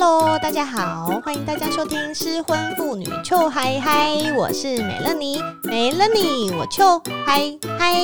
Hello，大家好，欢迎大家收听失婚妇女臭嗨嗨，我是美乐妮，美乐妮，我臭嗨嗨。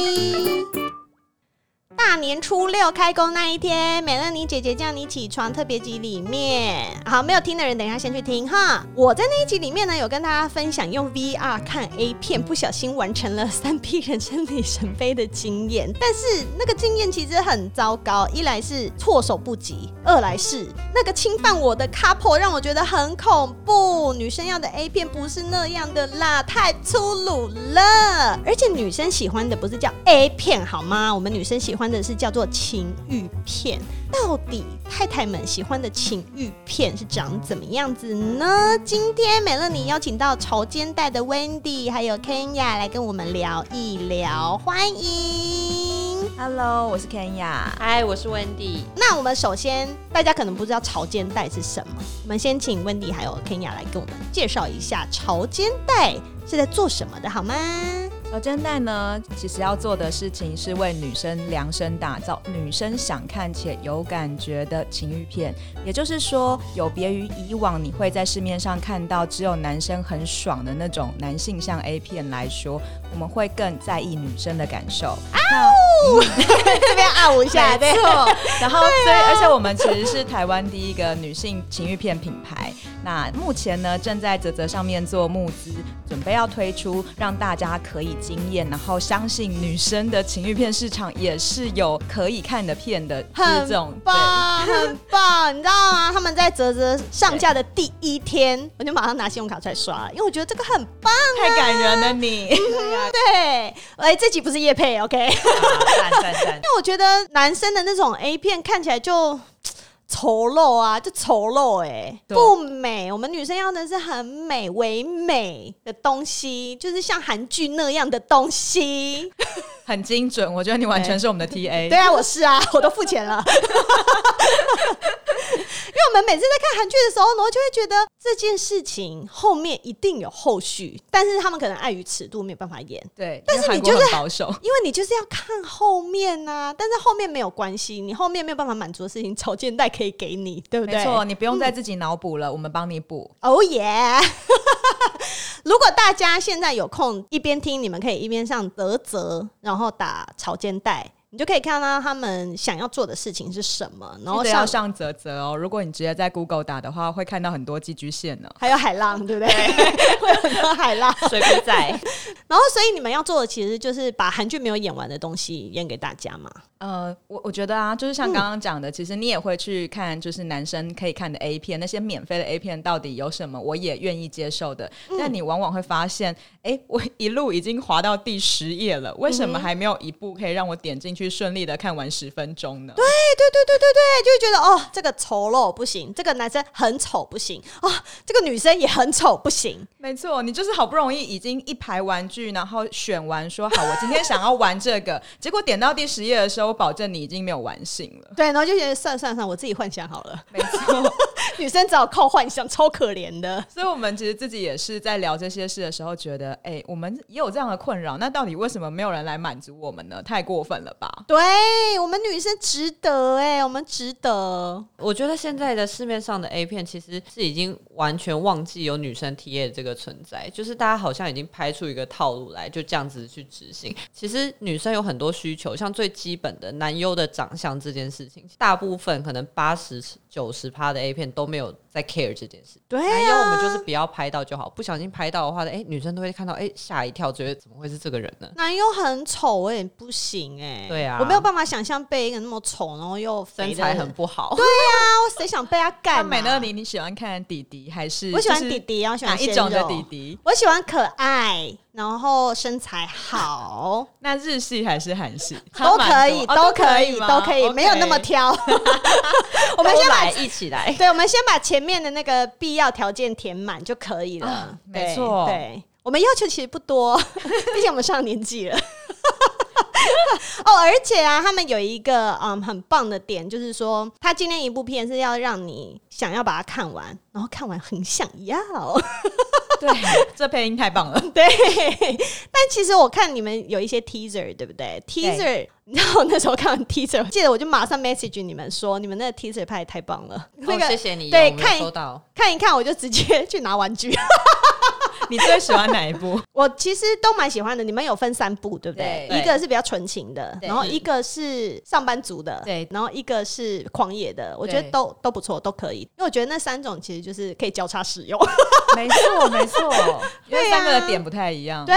年初六开工那一天，美乐妮姐姐叫你起床特别集里面，好，没有听的人等一下先去听哈。我在那一集里面呢，有跟大家分享用 VR 看 A 片不小心完成了三 P 人生里程碑的经验，但是那个经验其实很糟糕，一来是措手不及，二来是那个侵犯我的 couple 让我觉得很恐怖。女生要的 A 片不是那样的啦，太粗鲁了，而且女生喜欢的不是叫 A 片好吗？我们女生喜欢。的是叫做情欲片，到底太太们喜欢的情欲片是长怎么样子呢？今天美乐你邀请到潮肩带的 Wendy 还有 Kenya 来跟我们聊一聊，欢迎，Hello，我是 Kenya，嗨，我是 Wendy。那我们首先，大家可能不知道潮肩带是什么，我们先请 Wendy 还有 Kenya 来跟我们介绍一下潮肩带是在做什么的，好吗？潮肩带呢，其实要做的事情是为女生量身打造女生想看且有感觉的情欲片。也就是说，有别于以往你会在市面上看到只有男生很爽的那种男性向 A 片来说，我们会更在意女生的感受。啊呜！这边啊呜一下，没错。然后，所以，而且我们其实是台湾第一个女性情欲片品牌。那目前呢，正在泽泽上面做募资，准备要推出，让大家可以惊艳，然后相信女生的情欲片市场也是有可以看的片的，这种很棒，很 棒，你知道吗？他们在泽泽上架的第一天，我就马上拿信用卡出来刷了，因为我觉得这个很棒，太感人了你。对，哎、欸，这集不是叶配，OK？因为我觉得男生的那种 A 片看起来就。丑陋啊，就丑陋哎、欸，不美。我们女生要的是很美、唯美的东西，就是像韩剧那样的东西，很精准。我觉得你完全是我们的 TA。对啊，我是啊，我都付钱了。因为我们每次在看韩剧的时候，然后就会觉得这件事情后面一定有后续，但是他们可能碍于尺度没有办法演。对，但是你就是保守，因为你就是要看后面呐、啊。但是后面没有关系，你后面没有办法满足的事情，潮肩带可以给你，对不对？没错，你不用再自己脑补了，嗯、我们帮你补。哦耶！如果大家现在有空，一边听，你们可以一边上啧啧，然后然后打草间带，你就可以看到他们想要做的事情是什么，然后上上啧啧哦。如果你直接在 Google 打的话，会看到很多寄居蟹呢，还有海浪，对不对？会有很多海浪，水不在。然后，所以你们要做的其实就是把韩剧没有演完的东西演给大家嘛。呃，我我觉得啊，就是像刚刚讲的，嗯，其实你也会去看，就是男生可以看的 A 片，那些免费的 A 片到底有什么，我也愿意接受的。嗯，但你往往会发现，哎，欸，我一路已经滑到第十页了，为什么还没有一部可以让我点进去？顺利的看完十分钟呢？对对对对对对，就会觉得哦，这个丑陋不行，这个男生很丑不行哦，这个女生也很丑不行。没错，你就是好不容易已经一排玩具，然后选完说好，我今天想要玩这个，结果点到第十页的时候，我保证你已经没有玩性了。对，然后就觉得算算算，我自己幻想好了。没错，女生只好靠幻想，超可怜的。所以，我们其实自己也是在聊这些事的时候，觉得哎，我们也有这样的困扰，那到底为什么没有人来满足我们呢？太过分了吧？对，我们女生值得哎，我们值得。我觉得现在的市面上的 A 片其实是已经完全忘记有女生 TA 的这个存在，就是大家好像已经拍出一个套路来，就这样子去执行。其实女生有很多需求，像最基本的男优的长相这件事情，大部分可能八十九十趴的 A 片都没有在 care 这件事。对啊，男优我们就是不要拍到就好，不小心拍到的话，哎，女生都会看到，哎，吓一跳，觉得怎么会是这个人呢？男优很丑，我也不行哎。对啊，我没有办法想象被一个那么丑，然后又身材很不好。对呀、啊，我谁想被他干？美乐妮，你喜欢看弟弟还是？我喜欢弟弟，然后喜欢哪一种的弟弟？我喜欢可爱，然后身材好。那日系还是韩系？都可以，都可以，都可以，没有那么挑。我们先把一起来，对，我们先把前面的那个必要条件填满就可以了。啊、没错，对，我们要求其实不多，毕竟我们上年纪了。哦，而且啊，他们有一个嗯很棒的点，就是说，他今天一部片是要让你想要把它看完，然后看完很想要。对，这配音太棒了。对，但其实我看你们有一些 teaser，对不对？teaser，你知道我那时候看完 teaser，记得我就马上 message 你们说，你们那个 teaser 拍的太棒了。那个谢谢你，对，看收到看一看，我就直接去拿玩具。你最喜欢哪一部？我其实都蛮喜欢的。你们有分三部，对不对？对，一个是比较纯情的，然后一个是上班族的，对，然后一个是狂野的。我觉得都都不错，都可以。因为我觉得那三种其实就是可以交叉使用。没错，没错，因为三个的点不太一样。对，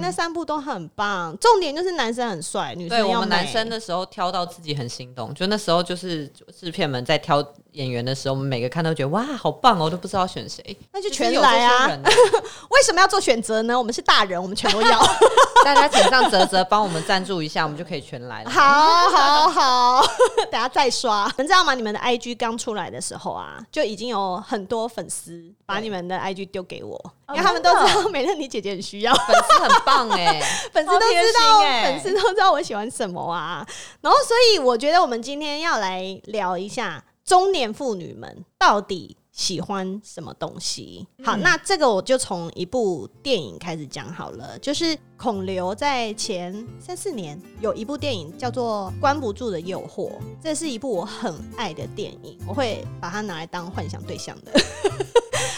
那三部都很棒。重点就是男生很帅，女生要我们男生的时候挑到自己很心动，就那时候就是制片们在挑演员的时候，我们每个看都觉得哇，好棒哦，都不知道选谁，那就全来啊。为什么要做选择呢？我们是大人，我们全都要。大家请上泽泽帮我们赞助一下，我们就可以全来了。好，好，好，等下再刷。你知道吗？你们的 IG 刚出来的时候啊，就已经有很多粉丝把你们的 IG 丢给我，因为他们都知道美乐你姐姐很需要粉丝，很棒哎，粉丝都知道，粉丝都知道我喜欢什么啊。然后，所以我觉得我们今天要来聊一下中年妇女们到底。喜欢什么东西？好，嗯、那这个我就从一部电影开始讲好了。就是孔刘在前三四年有一部电影叫做《关不住的诱惑》，这是一部我很爱的电影，我会把它拿来当幻想对象的。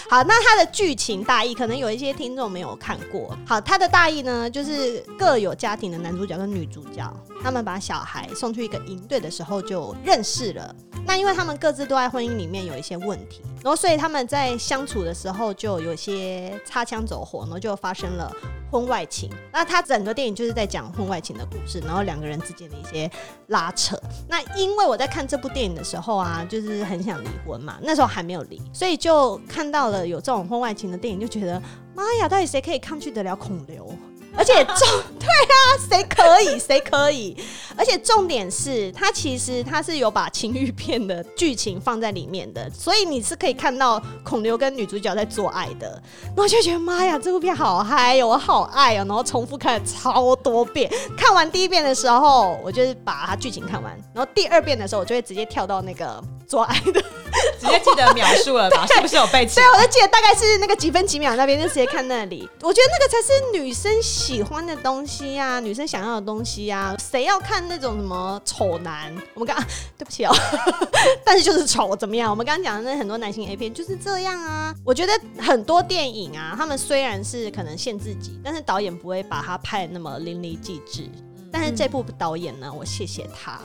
好，那它的剧情大意可能有一些听众没有看过。好，它的大意呢，就是各有家庭的男主角跟女主角，他们把小孩送去一个营队的时候就认识了。那因为他们各自都在婚姻里面有一些问题，然后所以他们在相处的时候就有些擦枪走火，然后就发生了婚外情。那他整个电影就是在讲婚外情的故事，然后两个人之间的一些拉扯。那因为我在看这部电影的时候啊，就是很想离婚嘛，那时候还没有离，所以就看到了有这种婚外情的电影，就觉得妈呀，到底谁可以抗拒得了孔刘？而且重对啊，谁可以 谁可以？而且重点是，他其实他是有把情欲片的剧情放在里面的，所以你是可以看到孔刘跟女主角在做爱的。然后就觉得妈呀，这部片好嗨哟，我好爱哦！然后重复看了超多遍。看完第一遍的时候，我就是把它剧情看完，然后第二遍的时候，我就会直接跳到那个做爱的，直接记得描述了吧？是不是有背景？对，我就记得大概是那个几分几秒那边，就直接看那里。我觉得那个才是女生。喜欢的东西西呀、女生想要的东西呀、谁要看那种什么丑男？我们刚 对不起哦，但是就是丑怎么样？我们刚刚讲的那很多男性 A 片就是这样啊。我觉得很多电影啊，他们虽然是可能限自己，但是导演不会把它拍得那么淋漓尽致。但是这部导演呢，我谢谢他。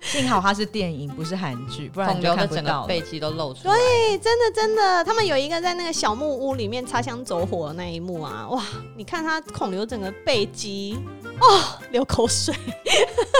幸好它是电影，不是韩剧，不然你就看不到。整个背肌都露出来。对，真的真的，他们有一个在那个小木屋里面擦枪走火的那一幕啊，哇！你看他孔刘整个背肌，哦，流口水。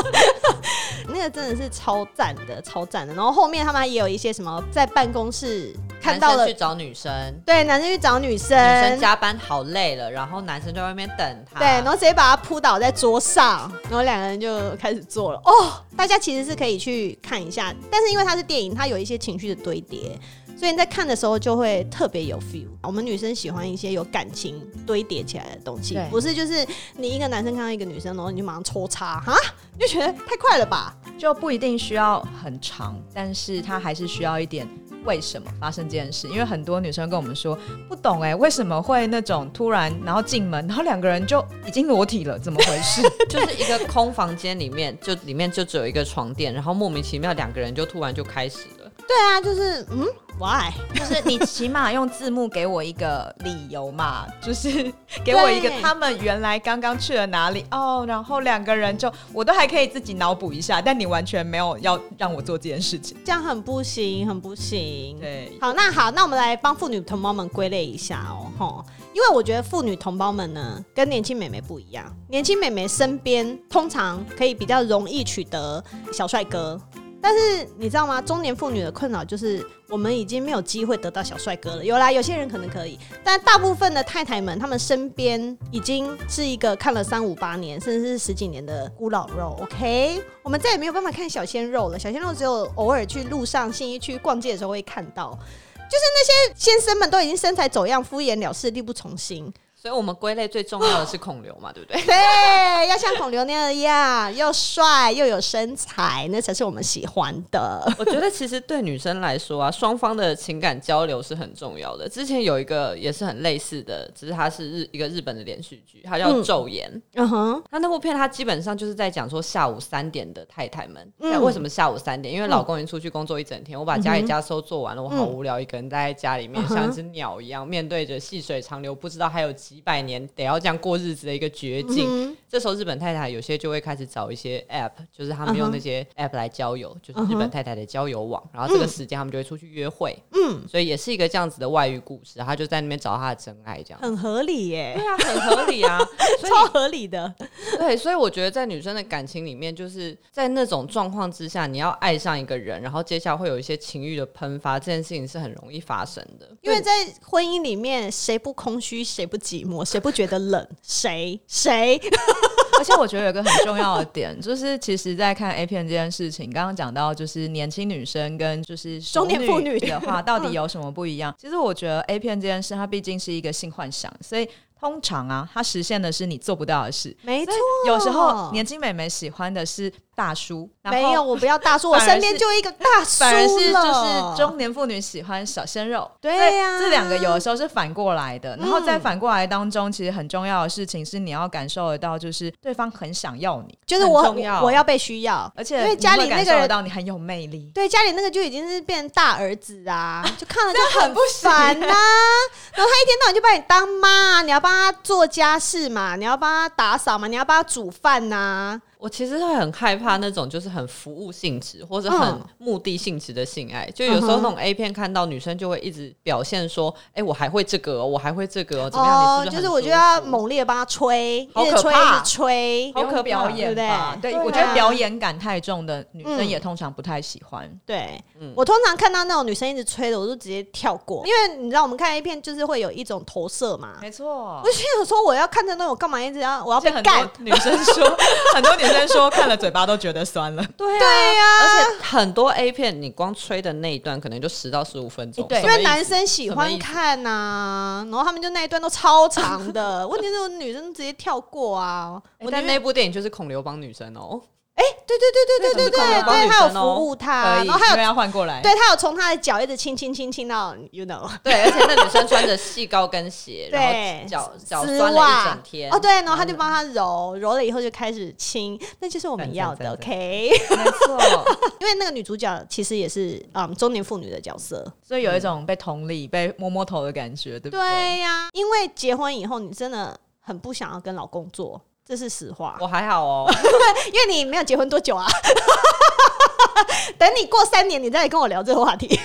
那个真的是超赞的，超赞的。然后后面他们也有一些什么在办公室。看到了，去找女生，对，男生去找女生，女生加班好累了，然后男生在外面等她，对，然后直接把她扑倒在桌上，然后两个人就开始做了。哦，大家其实是可以去看一下，但是因为它是电影，它有一些情绪的堆叠，所以你在看的时候就会特别有 feel。我们女生喜欢一些有感情堆叠起来的东西，对不是就是你一个男生看到一个女生，然后你就马上抽插哈，你就觉得太快了吧？就不一定需要很长，但是它还是需要一点。为什么发生这件事？因为很多女生跟我们说不懂哎、欸，为什么会那种突然然后进门，然后两个人就已经裸体了，怎么回事？就是一个空房间里面，就里面就只有一个床垫，然后莫名其妙两个人就突然就开始了。对啊，就是嗯。Why？就是你起码用字幕给我一个理由嘛，就是给我一个他们原来刚刚去了哪里哦，然后两个人就我都还可以自己脑补一下，但你完全没有要让我做这件事情，这样很不行，很不行。对，好，那好，那我们来帮妇女同胞们归类一下哦，吼，因为我觉得妇女同胞们呢跟年轻美眉不一样，年轻美眉身边通常可以比较容易取得小帅哥。但是你知道吗？中年妇女的困扰就是，我们已经没有机会得到小帅哥了。有啦，有些人可能可以，但大部分的太太们，她们身边已经是一个看了三五八年，甚至是十几年的孤老肉。OK，我们再也没有办法看小鲜肉了。小鲜肉只有偶尔去路上、信义区逛街的时候会看到，就是那些先生们都已经身材走样、敷衍了事、力不从心。所以我们归类最重要的是孔刘嘛，对不对？对，要像孔刘那样，又帅又有身材，那才是我们喜欢的。我觉得其实对女生来说啊，双方的情感交流是很重要的。之前有一个也是很类似的，只是它是日一个日本的连续剧，它叫《昼颜》。嗯哼，它那部片它基本上就是在讲说下午三点的太太们，嗯、为什么下午三点？因为老公已经出去工作一整天，我把家里家收做完了，我好无聊，一个人待在家里面，像一只鸟一样，面对着细水长流，不知道还有几百年得要这样过日子的一个绝境。嗯、这时候日本太太有些就会开始找一些 app，就是他们用那些 app 来交友，就是日本太太的交友网。然后这个时间他们就会出去约会。嗯，所以也是一个这样子的外遇故事。他就在那边找他的真爱，这样很合理耶。对啊，很合理啊，超合理的。对，所以我觉得在女生的感情里面，就是在那种状况之下，你要爱上一个人，然后接下来会有一些情欲的喷发，这件事情是很容易发生的。因为在婚姻里面，谁不空虚，谁不寂寞，谁不觉得冷？谁谁？而且我觉得有个很重要的点，就是其实，在看 A 片这件事情，刚刚讲到就是年轻女生跟就是中年妇女的话，到底有什么不一样？其实我觉得 A 片这件事，它毕竟是一个性幻想，所以。通常啊，它实现的是你做不到的事。没错，有时候年轻美眉喜欢的是大叔，没有，我不要大叔，我 身边就一个大叔。反而是就是中年妇女喜欢小鲜肉。对呀，这两个有的时候是反过来的。然后在反过来当中，其实很重要的事情是你要感受得到，就是对方很想要你，就是我我要被需要，而且因为家里那个人到你很有魅力。对，家里那个就已经是变成大儿子啊，就看了就 很不烦呐。然后他一天到晚就把你当妈，你要帮他做家事嘛，你要帮他打扫嘛，你要帮他煮饭呐、啊。我其实会很害怕那种就是很服务性质或者很目的性质的性爱，就有时候那种 A 片看到女生就会一直表现说，哎，我还会这个，我还会这个，怎么样？你是不是？就是我觉得要猛烈的帮他吹，好可怕，吹，好可表演吧？对，我觉得表演感太重的女生也通常不太喜欢。对，我通常看到那种女生一直吹的，我就直接跳过，因为你知道我们看 A 片就是会有一种投射嘛。没错，我就想说我要看着那种干嘛一直要我要被干？女生说 很多女。女生说看了嘴巴都觉得酸了，对呀，而且很多 A 片，你光吹的那一段可能就十到十五分钟，对，因为男生喜欢看呐，然后他们就那一段都超长的，问题是女生直接跳过啊。但那部电影就是孔刘帮女生哦。哎，对对对对对对对，对他有服务他，然后还有要换过来，对他有从他的脚一直亲亲亲亲到，you know，对，而且那女生穿着细高跟鞋，然后脚脚酸了一整天，哦对，然后他就帮他揉，揉了以后就开始亲，那就是我们要的，OK，没错，因为那个女主角其实也是嗯中年妇女的角色，所以有一种被同理、被摸摸头的感觉，对不对？对呀，因为结婚以后你真的很不想要跟老公做。这是实话，我还好哦，因为你没有结婚多久啊？等你过三年，你再来跟我聊这个话题。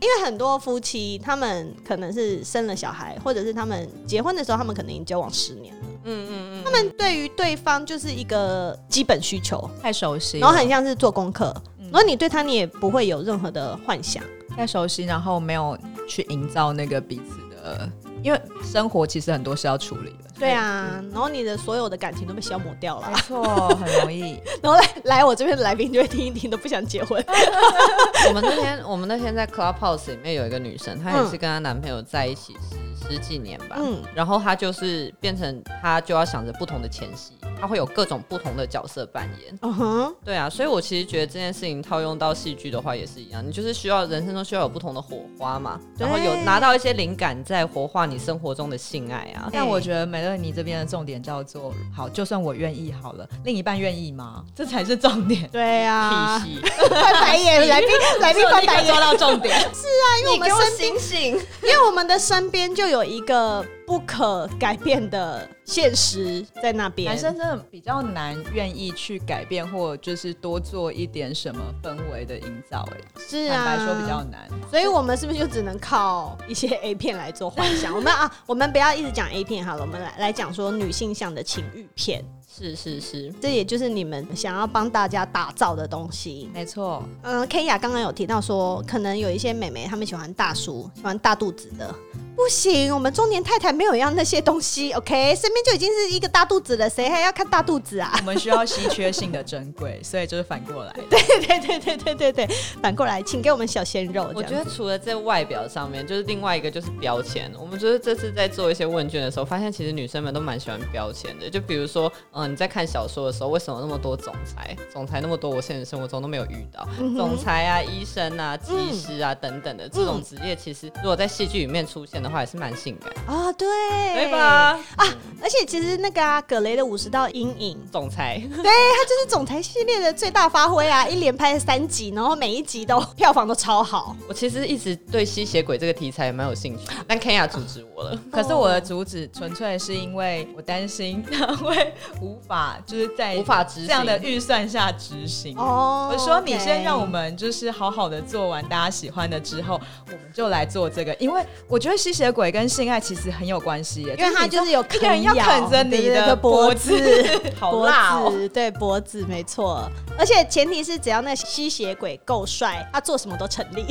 因为很多夫妻，他们可能是生了小孩，或者是他们结婚的时候，他们可能已经交往十年了。嗯嗯嗯，他们对于对方就是一个基本需求，太熟悉，然后很像是做功课。然后你对他，你也不会有任何的幻想，太熟悉，然后没有去营造那个彼此的。因为生活其实很多是要处理的，对啊，然后你的所有的感情都被消磨掉了，没错，很容易。然后来来我这边的来宾就会听一听，都不想结婚。我们那天我们那天在 Clubhouse 里面有一个女生，她也是跟她男朋友在一起十十几年吧，嗯，然后她就是变成她就要想着不同的前戏。他会有各种不同的角色扮演，嗯哼、uh，huh. 对啊，所以我其实觉得这件事情套用到戏剧的话也是一样，你就是需要人生中需要有不同的火花嘛，然后有拿到一些灵感，在活化你生活中的性爱啊。但我觉得美乐你这边的重点叫做，好，就算我愿意好了，另一半愿意吗？这才是重点。对啊，屁 戏翻白眼，来宾来宾 翻白眼，抓到重点。是啊，因为我们身边，醒醒因为我们的身边就有一个。不可改变的现实在那边，男生真的比较难愿意去改变，或就是多做一点什么氛围的营造。哎，是啊，坦白说比较难，所以我们是不是就只能靠一些 A 片来做幻想？我们啊，我们不要一直讲 A 片好了，我们来来讲说女性向的情欲片。是是是，这也就是你们想要帮大家打造的东西。没错，嗯，Kaya 刚刚有提到说，可能有一些美眉她们喜欢大叔，喜欢大肚子的。不行，我们中年太太没有要那些东西，OK？身边就已经是一个大肚子了，谁还要看大肚子啊？我们需要稀缺性的珍贵，所以就是反过来。对对对对对对对，反过来，请给我们小鲜肉。我觉得除了在外表上面，就是另外一个就是标签。我们觉得这次在做一些问卷的时候，发现其实女生们都蛮喜欢标签的。就比如说，嗯、呃，你在看小说的时候，为什么那么多总裁？总裁那么多，我现实生活中都没有遇到。嗯、总裁啊，医生啊，技师啊、嗯、等等的这种职业，其实如果在戏剧里面出现的话，也是蛮性感啊、哦。对，对吧？啊，而且其实那个啊，葛雷的五十道阴影，总裁，对，他就是总裁系列的最大发挥啊！一连拍了三集，然后每一集都票房都超好。我其实一直对吸血鬼这个题材也蛮有兴趣，但 Kenya 阻止我了。可是我的阻止纯粹是因为我担心他会无法，就是在无法执行。这样的预算下执行。哦，我说你先让我们就是好好的做完大家喜欢的之后，我们就来做这个，因为我觉得吸血鬼跟性爱其实很有关系耶，因为他就是有一个人要啃着你的脖子，好辣哦，对脖子没错，而且前提是只要那吸血鬼够帅，他做什么都成立。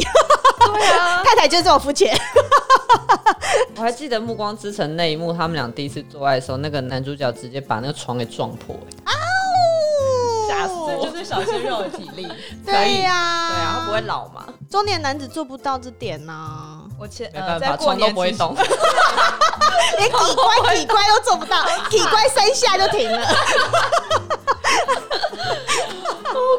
对啊，太太就是这么肤浅。我还记得《暮光之城》那一幕，他们俩第一次做爱的时候，那个男主角直接把那个床给撞破，哎，吓死！这就是小鲜肉的体力，对呀，对啊，他不会老嘛？中年男子做不到这点呢，我前没办法，床都不会动，连体乖体乖都做不到，体乖三下就停了。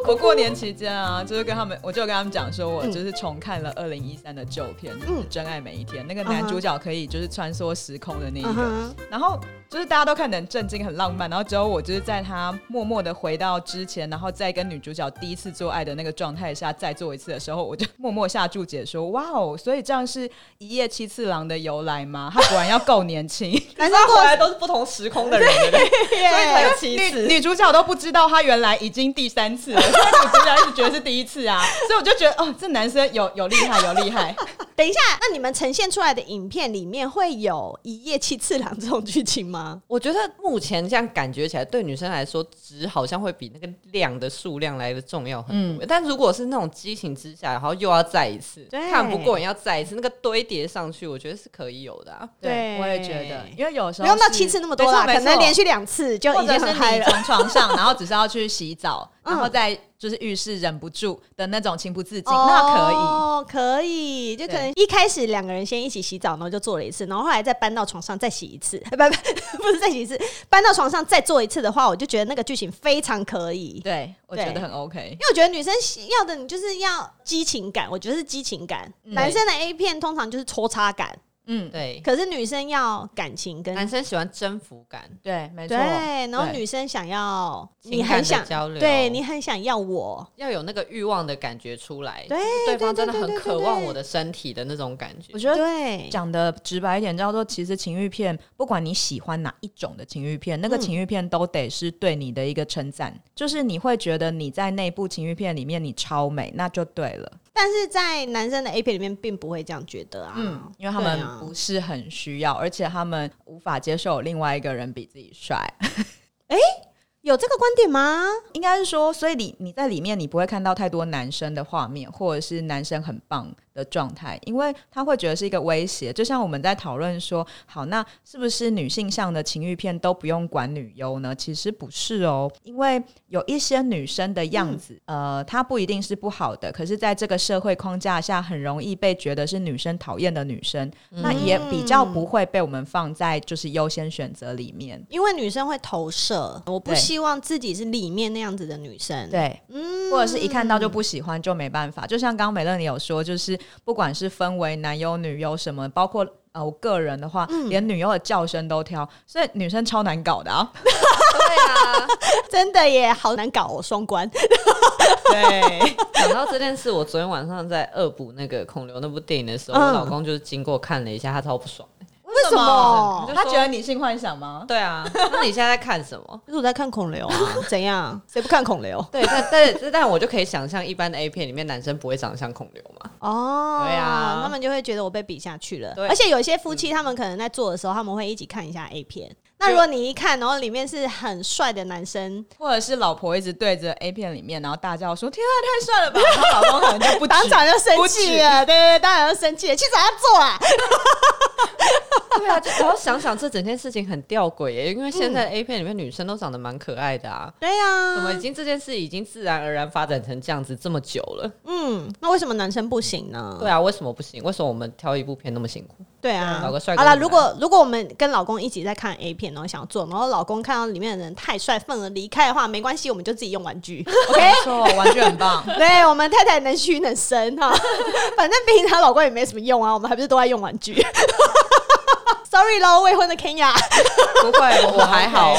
我过年期间啊，就是跟他们，我就跟他们讲说，我就是重看了二零一三的旧片，真爱每一天》，那个男主角可以就是穿梭时空的那一个，然后。就是大家都看得很震惊、很浪漫，然后只有我就是在他默默的回到之前，然后再跟女主角第一次做爱的那个状态下再做一次的时候，我就默默下注解说：“哇哦，所以这样是一夜七次郎的由来吗？他果然要够年轻，男生过来都是不同时空的人，对，对，所以才有七次。女主角都不知道他原来已经第三次了，所以女主角一直觉得是第一次啊，所以我就觉得哦，这男生有有厉害，有厉害。等一下，那你们呈现出来的影片里面会有一夜七次郎这种剧情吗？我觉得目前这样感觉起来，对女生来说，值好像会比那个量的数量来的重要很多。嗯、但如果是那种激情之下，然后又要再一次，对看不过瘾要再一次，那个堆叠上去，我觉得是可以有的、啊。对，我也觉得，因为有时候不用到七次那么多啦，可能连续两次就已经很嗨了。从床上，然后只是要去洗澡，然后再。就是遇事忍不住的那种情不自禁，哦、那可以。哦，可以，就可能一开始两个人先一起洗澡，然后就做了一次，然后后来再搬到床上再洗一次，不不不是再洗一次，搬到床上再做一次的话，我就觉得那个剧情非常可以，对，我觉得很 OK，因为我觉得女生要的你就是要激情感，我觉得是激情感，嗯、男生的 A 片通常就是搓擦感。嗯，对。可是女生要感情，跟男生喜欢征服感，对，没错。对，然后女生想要你很想交流，对你很想要我，要有那个欲望的感觉出来，对，对方真的很渴望我的身体的那种感觉。我觉得，对，讲的直白一点叫做，其实情欲片，不管你喜欢哪一种的情欲片，那个情欲片都得是对你的一个称赞，就是你会觉得你在那部情欲片里面你超美，那就对了。但是在男生的 A 片里面，并不会这样觉得啊，嗯，因为他们不是很需要，而且他们无法接受另外一个人比自己帅。哎、欸，有这个观点吗？应该是说，所以你你在里面，你不会看到太多男生的画面，或者是男生很棒的状态，因为他会觉得是一个威胁。就像我们在讨论说，好，那是不是女性向的情欲片都不用管女优呢？其实不是哦，因为有一些女生的样子，嗯、呃，她不一定是不好的，可是在这个社会框架下，很容易被觉得是女生讨厌的女生，嗯、那也比较不会被我们放在就是优先选择里面，因为女生会投射，我不希望自己是里面那样子的女生，对，嗯，或者是一看到就不喜欢就没办法，就像刚刚美乐你有说，就是。不管是分为男优、女优什么，包括呃，我个人的话，嗯、连女优的叫声都挑，所以女生超难搞的啊！对啊，真的耶，好难搞哦，双关。对，讲到这件事，我昨天晚上在恶补那个孔刘那部电影的时候，嗯、我老公就是经过看了一下，他超不爽。为什么？他觉得你性幻想吗？对啊，那你现在在看什么？就是我在看孔刘啊，怎样？谁不看孔刘？对，但但但我就可以想象，一般的 A 片里面男生不会长得像孔刘嘛？哦，对啊，他们就会觉得我被比下去了。对，而且有一些夫妻，他们可能在做的时候，他们会一起看一下 A 片。那如果你一看，然后里面是很帅的男生，或者是老婆一直对着 A 片里面，然后大叫说：“天啊，太帅了吧！”然后老公可能就不当场就生气了，对对对，当然就生气了，去找他做啊。对啊，就然后想想这整件事情很吊诡耶，因为现在 A 片里面女生都长得蛮可爱的啊。对呀，怎么已经这件事已经自然而然发展成这样子这么久了？嗯，那为什么男生不行呢？对啊，为什么不行？为什么我们挑一部片那么辛苦？对啊，找个帅哥。好了，如果如果我们跟老公一起在看 A 片，然后想要做，然后老公看到里面的人太帅，愤而离开的话，没关系，我们就自己用玩具。OK，没错，玩具很棒。对，我们太太能屈能伸哈，反正毕竟她老公也没什么用啊，我们还不是都在用玩具。Sorry 喽，未婚的 Kenya，不会，我 还好，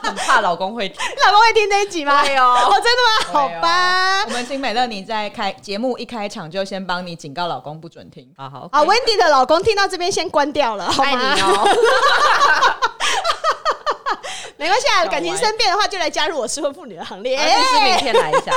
很怕老公会听，老公会听这一集吗？没有，哦，真的吗？好吧，我们请美乐你在开节目一开场就先帮你警告老公不准听。好好，啊，Wendy 的老公听到这边先关掉了，好你哦。没关系啊，感情生变的话，就来加入我失婚妇女的行列。哎，是明天来一下。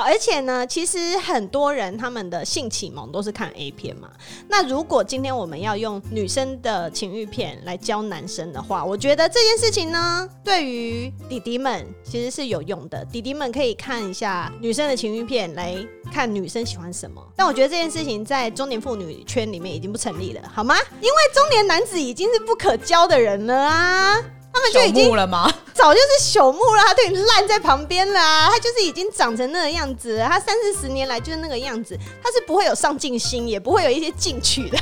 而且呢，其实很多人他们的性启蒙都是看 A 片嘛。那如果今天我们要用女生的情欲片来教男生的话，我觉得这件事情呢，对于弟弟们其实是有用的。弟弟们可以看一下女生的情欲片，来看女生喜欢什么。但我觉得这件事情在中年妇女圈里面已经不成立了，好吗？因为中年男子已经是不可教的人了啊。他们就已经了吗？早就是朽木了，它都已经烂在旁边了啊！他就是已经长成那个样子了，他三四十年来就是那个样子，它是不会有上进心，也不会有一些进取的，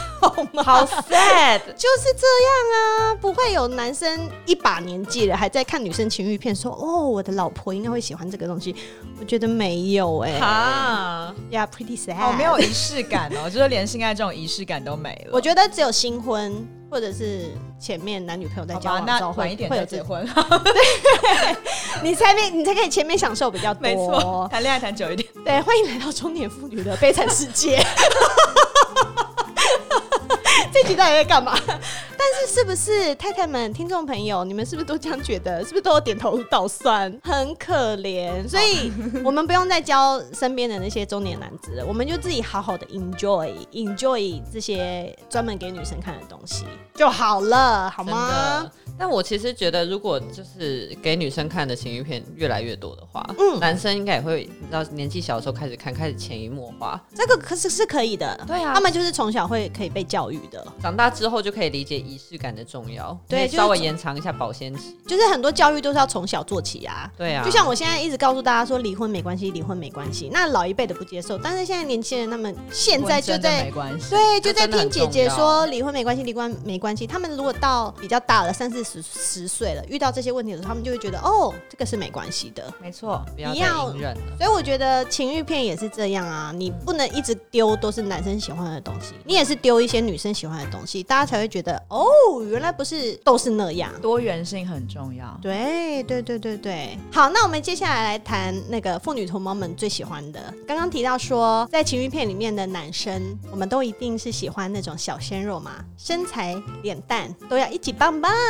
吗？好 sad，就是这样啊！不会有男生一把年纪了还在看女生情欲片，说哦，我的老婆应该会喜欢这个东西。我觉得没有哎、欸，哈，Yeah，pretty sad，哦，没有仪式感哦，就是连性爱这种仪式感都没了。我觉得只有新婚。或者是前面男女朋友在交往的时候，会会有结婚，对，你才没你才可以前面享受比较多，没错，谈恋爱谈久一点。对，欢迎来到中年妇女的悲惨世界。这集到底在干嘛？但是是不是太太们、听众朋友，你们是不是都这样觉得？是不是都有点头倒酸，很可怜？所以我们不用再教身边的那些中年男子了，我们就自己好好的 enjoy enjoy 这些专门给女生看的东西就好了，好吗？但我其实觉得，如果就是给女生看的情欲片越来越多的话，嗯，男生应该也会，你知道，年纪小的时候开始看，开始潜移默化。这个可是是可以的，对啊，他们就是从小会可以被教育的，长大之后就可以理解仪式感的重要，对，稍微延长一下保鲜期。就是很多教育都是要从小做起啊，对啊，就像我现在一直告诉大家说离婚没关系，离婚没关系，那老一辈的不接受，但是现在年轻人他们现在就在没关系，对，就在听姐姐说离婚没关系，离婚没关系。他们如果到比较大了，三四十十岁了。遇到这些问题的时候，他们就会觉得哦，这个是没关系的，没错，不要再隐忍了。所以我觉得情欲片也是这样啊，你不能一直丢都是男生喜欢的东西，你也是丢一些女生喜欢的东西，大家才会觉得哦，原来不是都是那样，多元性很重要。对对对对对。好，那我们接下来来谈那个妇女同胞们最喜欢的。刚刚提到说，在情欲片里面的男生，我们都一定是喜欢那种小鲜肉嘛，身材脸蛋都要一起棒棒。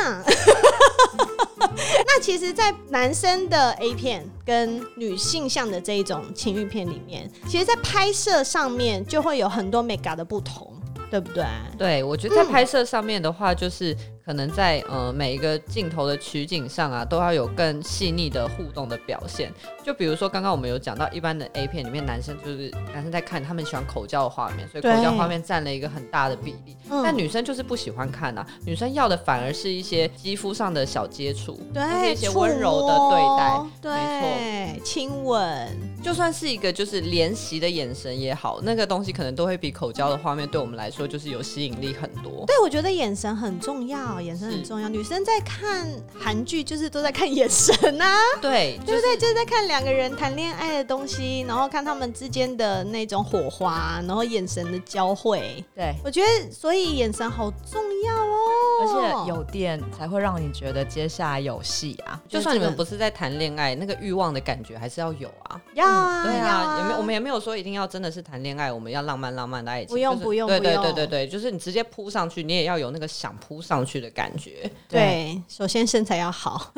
那其实，在男生的 A 片跟女性向的这一种情欲片里面，其实，在拍摄上面就会有很多 mega 的不同，对不对？对，我觉得在拍摄上面的话，就是。可能在呃每一个镜头的取景上啊，都要有更细腻的互动的表现。就比如说刚刚我们有讲到，一般的 A 片里面，男生就是男生在看，他们喜欢口交的画面，所以口交画面占了一个很大的比例。但女生就是不喜欢看啊，女生要的反而是一些肌肤上的小接触，对，一些温柔的对待，对，没错，亲吻。就算是一个就是怜惜的眼神也好，那个东西可能都会比口交的画面对我们来说就是有吸引力很多。对，我觉得眼神很重要，眼神很重要。女生在看韩剧就是都在看眼神啊，对，对不对？就是在看两个人谈恋爱的东西，然后看他们之间的那种火花，然后眼神的交汇。对，我觉得所以眼神好重要哦，而且有电才会让你觉得接下来有戏啊。就算你们不是在谈恋爱，那个欲望的感觉还是要有啊。要。嗯、对啊，也没？我们也没有说一定要真的是谈恋爱，我们要浪漫浪漫的爱情。不用不用，对对对对对，就是你直接扑上去，你也要有那个想扑上去的感觉。对，对首先身材要好，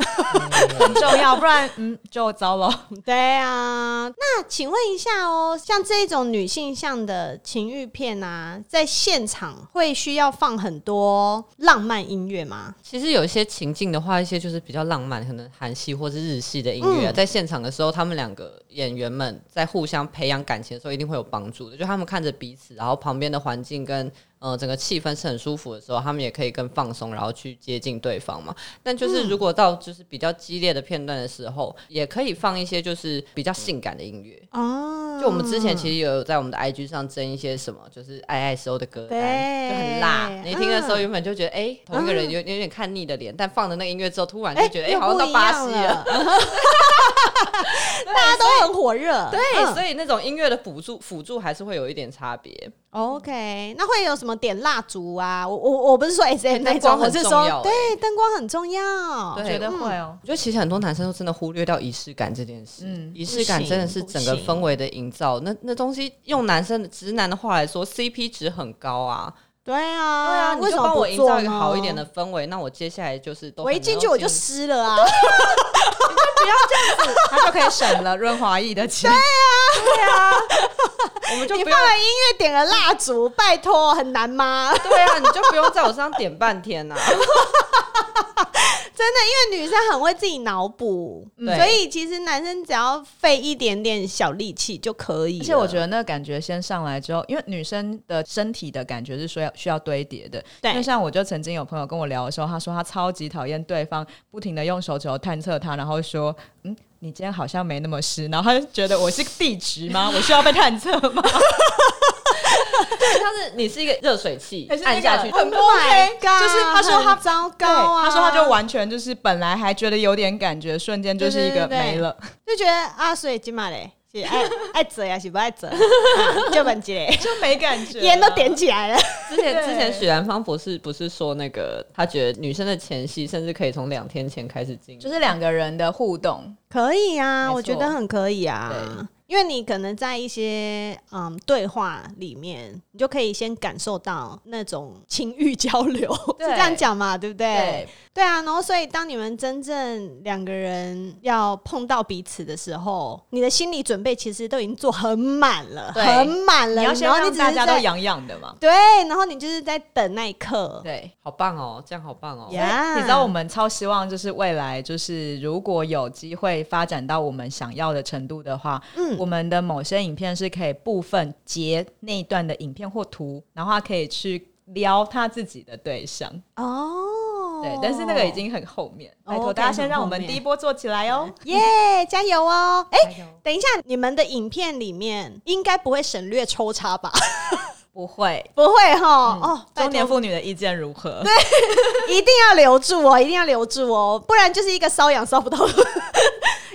很重要，不然嗯就糟了。对啊，那请问一下哦，像这种女性向的情欲片啊，在现场会需要放很多浪漫漫音乐吗？其实有一些情境的话，一些就是比较浪漫，可能韩系或是日系的音乐，嗯、在现场的时候，他们两个演员们在互相培养感情的时候，一定会有帮助的。就他们看着彼此，然后旁边的环境跟。呃，整个气氛是很舒服的时候，他们也可以更放松，然后去接近对方嘛。但就是如果到就是比较激烈的片段的时候，嗯、也可以放一些就是比较性感的音乐哦。就我们之前其实有在我们的 IG 上征一些什么，就是爱爱时候的歌单，对就很辣。你听的时候原本就觉得哎、欸，同一个人有有点看腻的脸，嗯、但放了那个音乐之后，突然就觉得哎、欸欸，好像到巴西了。大家都很火热，对，嗯、所以那种音乐的辅助辅助还是会有一点差别。OK，那会有什么点蜡烛啊？我我我不是说 SM 那种，我是说对灯光很重要，我觉得会哦。我觉得其实很多男生都真的忽略掉仪式感这件事。嗯，仪式感真的是整个氛围的营造。那那东西用男生直男的话来说，CP 值很高啊。对啊，对啊，你就帮我营造一个好一点的氛围，那我接下来就是都。我一进去我就湿了啊！不要这样子，他就可以省了润滑液的钱。对啊，对啊。我们就你放了音乐，点了蜡烛，拜托，很难吗？对啊，你就不用在我身上点半天呐、啊。真的，因为女生很会自己脑补，所以其实男生只要费一点点小力气就可以。而且我觉得那个感觉先上来之后，因为女生的身体的感觉是说要需要堆叠的。对，因为像我就曾经有朋友跟我聊的时候，他说他超级讨厌对方不停的用手指头探测他，然后说嗯。你今天好像没那么湿，然后他就觉得我是地质吗？我需要被探测吗？对，他是你是一个热水器，按下去很不 OK，就是他说他糟糕啊，他说他就完全就是本来还觉得有点感觉，瞬间就是一个没了，就觉得啊，所以今嘛嘞。爱 爱折呀，是不爱折，就本节就没感觉，烟都点起来了。之前之前许兰芳博士不是说那个，他觉得女生的前戏甚至可以从两天前开始进，就是两个人的互动。可以啊，我觉得很可以啊。因为你可能在一些嗯对话里面，你就可以先感受到那种情欲交流，是这样讲嘛？对不对？对，对啊。然后，所以当你们真正两个人要碰到彼此的时候，你的心理准备其实都已经做很满了，很满了。你要先让大家都痒痒的嘛？对。然后你就是在等那一刻。对，好棒哦，这样好棒哦。你知道我们超希望就是未来就是如果有机会发展到我们想要的程度的话，嗯。我们的某些影片是可以部分截那一段的影片或图，然后他可以去撩他自己的对象哦。对，但是那个已经很后面，拜托大家先让我们第一波做起来哦，耶，加油哦！哎，等一下，你们的影片里面应该不会省略抽插吧？不会，不会哈。哦，中年妇女的意见如何？对，一定要留住哦，一定要留住哦，不然就是一个瘙痒瘙不到。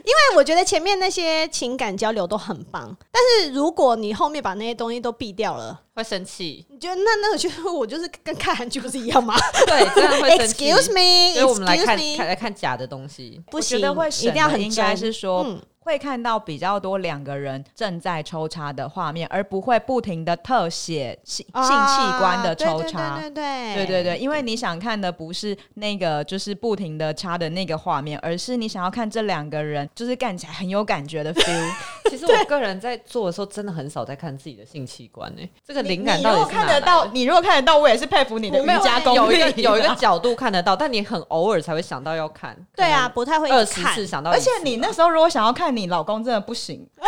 因为我觉得前面那些情感交流都很棒，但是如果你后面把那些东西都避掉了，会生气。你觉得那那个就我就是跟看韩剧不是一样吗？对，真的会生气。Excuse me，所以我们来看看来看假的东西，不行，一定要很应该是说。嗯会看到比较多两个人正在抽插的画面，而不会不停的特写性性器官的抽插。对对对对，对对对，因为你想看的不是那个就是不停的插的那个画面，而是你想要看这两个人就是干起来很有感觉的 feel。其实我个人在做的时候，真的很少在看自己的性器官诶。这个灵感到底是看得到？你如果看得到，我也是佩服你的瑜伽功有一个有一个角度看得到，但你很偶尔才会想到要看。对啊，不太会二十次想到。而且你那时候如果想要看你老公，真的不。行，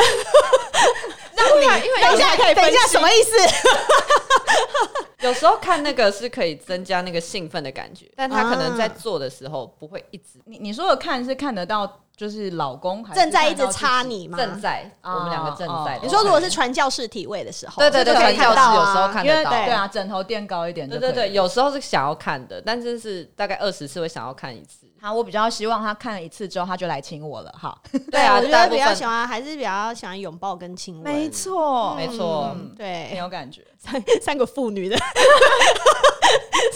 让你因为等一下可以等一下什么意思？有时候看那个是可以增加那个兴奋的感觉，但他可能在做的时候不会一直。你你说的看是看得到，就是老公还正在一直插你吗？正在，我们两个正在。你说如果是传教士体位的时候，对对对，传教士有时候看得到，对啊，枕头垫高一点，对对对，有时候是想要看的，但是是大概二十次会想要看一次。好，我比较希望他看了一次之后，他就来亲我了。好，对啊，我觉得比较喜欢，还是比较喜欢拥抱跟亲吻。没错，没错，对，很有感觉。三三个妇女的，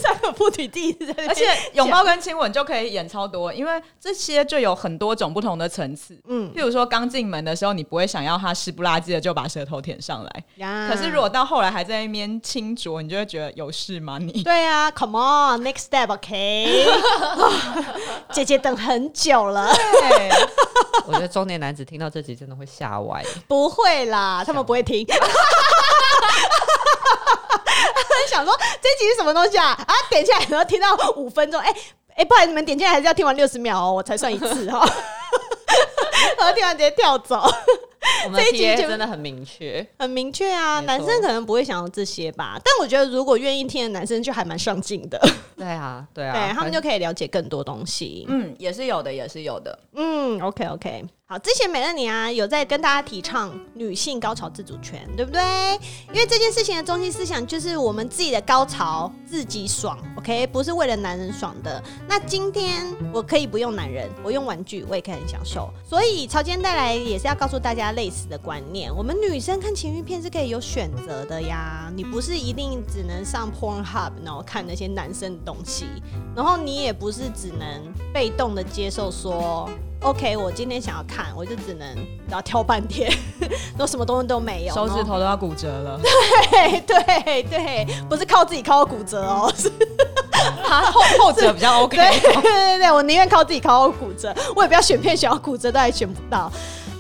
三个妇女第一次，而且拥抱跟亲吻就可以演超多，因为这些就有很多种不同的层次。嗯，譬如说刚进门的时候，你不会想要他湿不拉几的就把舌头舔上来。呀，可是如果到后来还在那边清浊，你就会觉得有事吗？你对啊，Come on，next step，OK。姐姐等很久了。对，我觉得中年男子听到这集真的会吓歪。不会啦，他们不会听。很 想说这集是什么东西啊？啊，点进来然后听到五分钟，哎、欸、哎、不好意思，你们点进来还是要听完六十秒哦，我才算一次哈。然后听完直接跳走。我们的 TA 真的很明确，很明确啊！男生可能不会想要这些吧，但我觉得如果愿意听的男生就还蛮上进的。对啊，对啊，对他们就可以了解更多东西。嗯，也是有的，也是有的。嗯，OK OK。好，之前美乐你啊有在跟大家提倡女性高潮自主权，对不对？因为这件事情的中心思想就是我们自己的高潮自己爽，OK，不是为了男人爽的。那今天我可以不用男人，我用玩具我也可以很享受。所以潮间带来也是要告诉大家类似的观念，我们女生看情欲片是可以有选择的呀，你不是一定只能上 Pornhub 然后看那些男生的东西，然后你也不是只能被动的接受说。OK，我今天想要看，我就只能要挑半天，都什么东西都没有，手指头都要骨折了。对对对，不是靠自己靠骨折哦，是 后后者比较 OK。对对对对，我宁愿靠自己靠骨折，我也不要选片选到骨折都还选不到。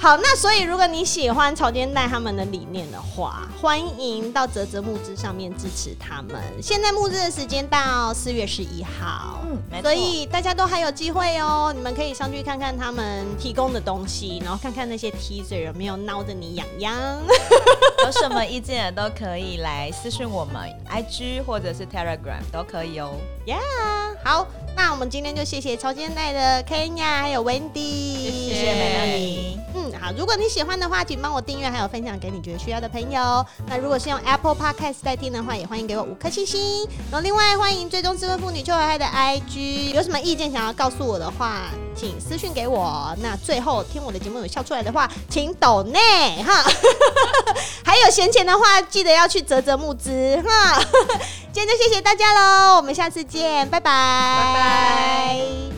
好，那所以如果你喜欢草间带他们的理念的话，欢迎到泽泽募资上面支持他们。现在募资的时间到四月十一号，嗯，所以大家都还有机会哦。你们可以上去看看他们提供的东西，然后看看那些 teaser 有没有挠着你痒痒。有什么意见都可以来私讯我们，IG 或者是 Telegram 都可以哦。Yeah，好，那我们今天就谢谢潮间带的 Kenya 还有 Wendy，谢谢美乐妮。嗯。好，如果你喜欢的话，请帮我订阅，还有分享给你觉得需要的朋友。那如果是用 Apple Podcast 在听的话，也欢迎给我五颗星星。然后另外欢迎追踪失婚妇女邱海海的 IG，有什么意见想要告诉我的话，请私讯给我。那最后听我的节目有笑出来的话，请抖内哈。还有闲钱的话，记得要去泽泽募资哈。今天就谢谢大家喽，我们下次见，拜拜，拜拜。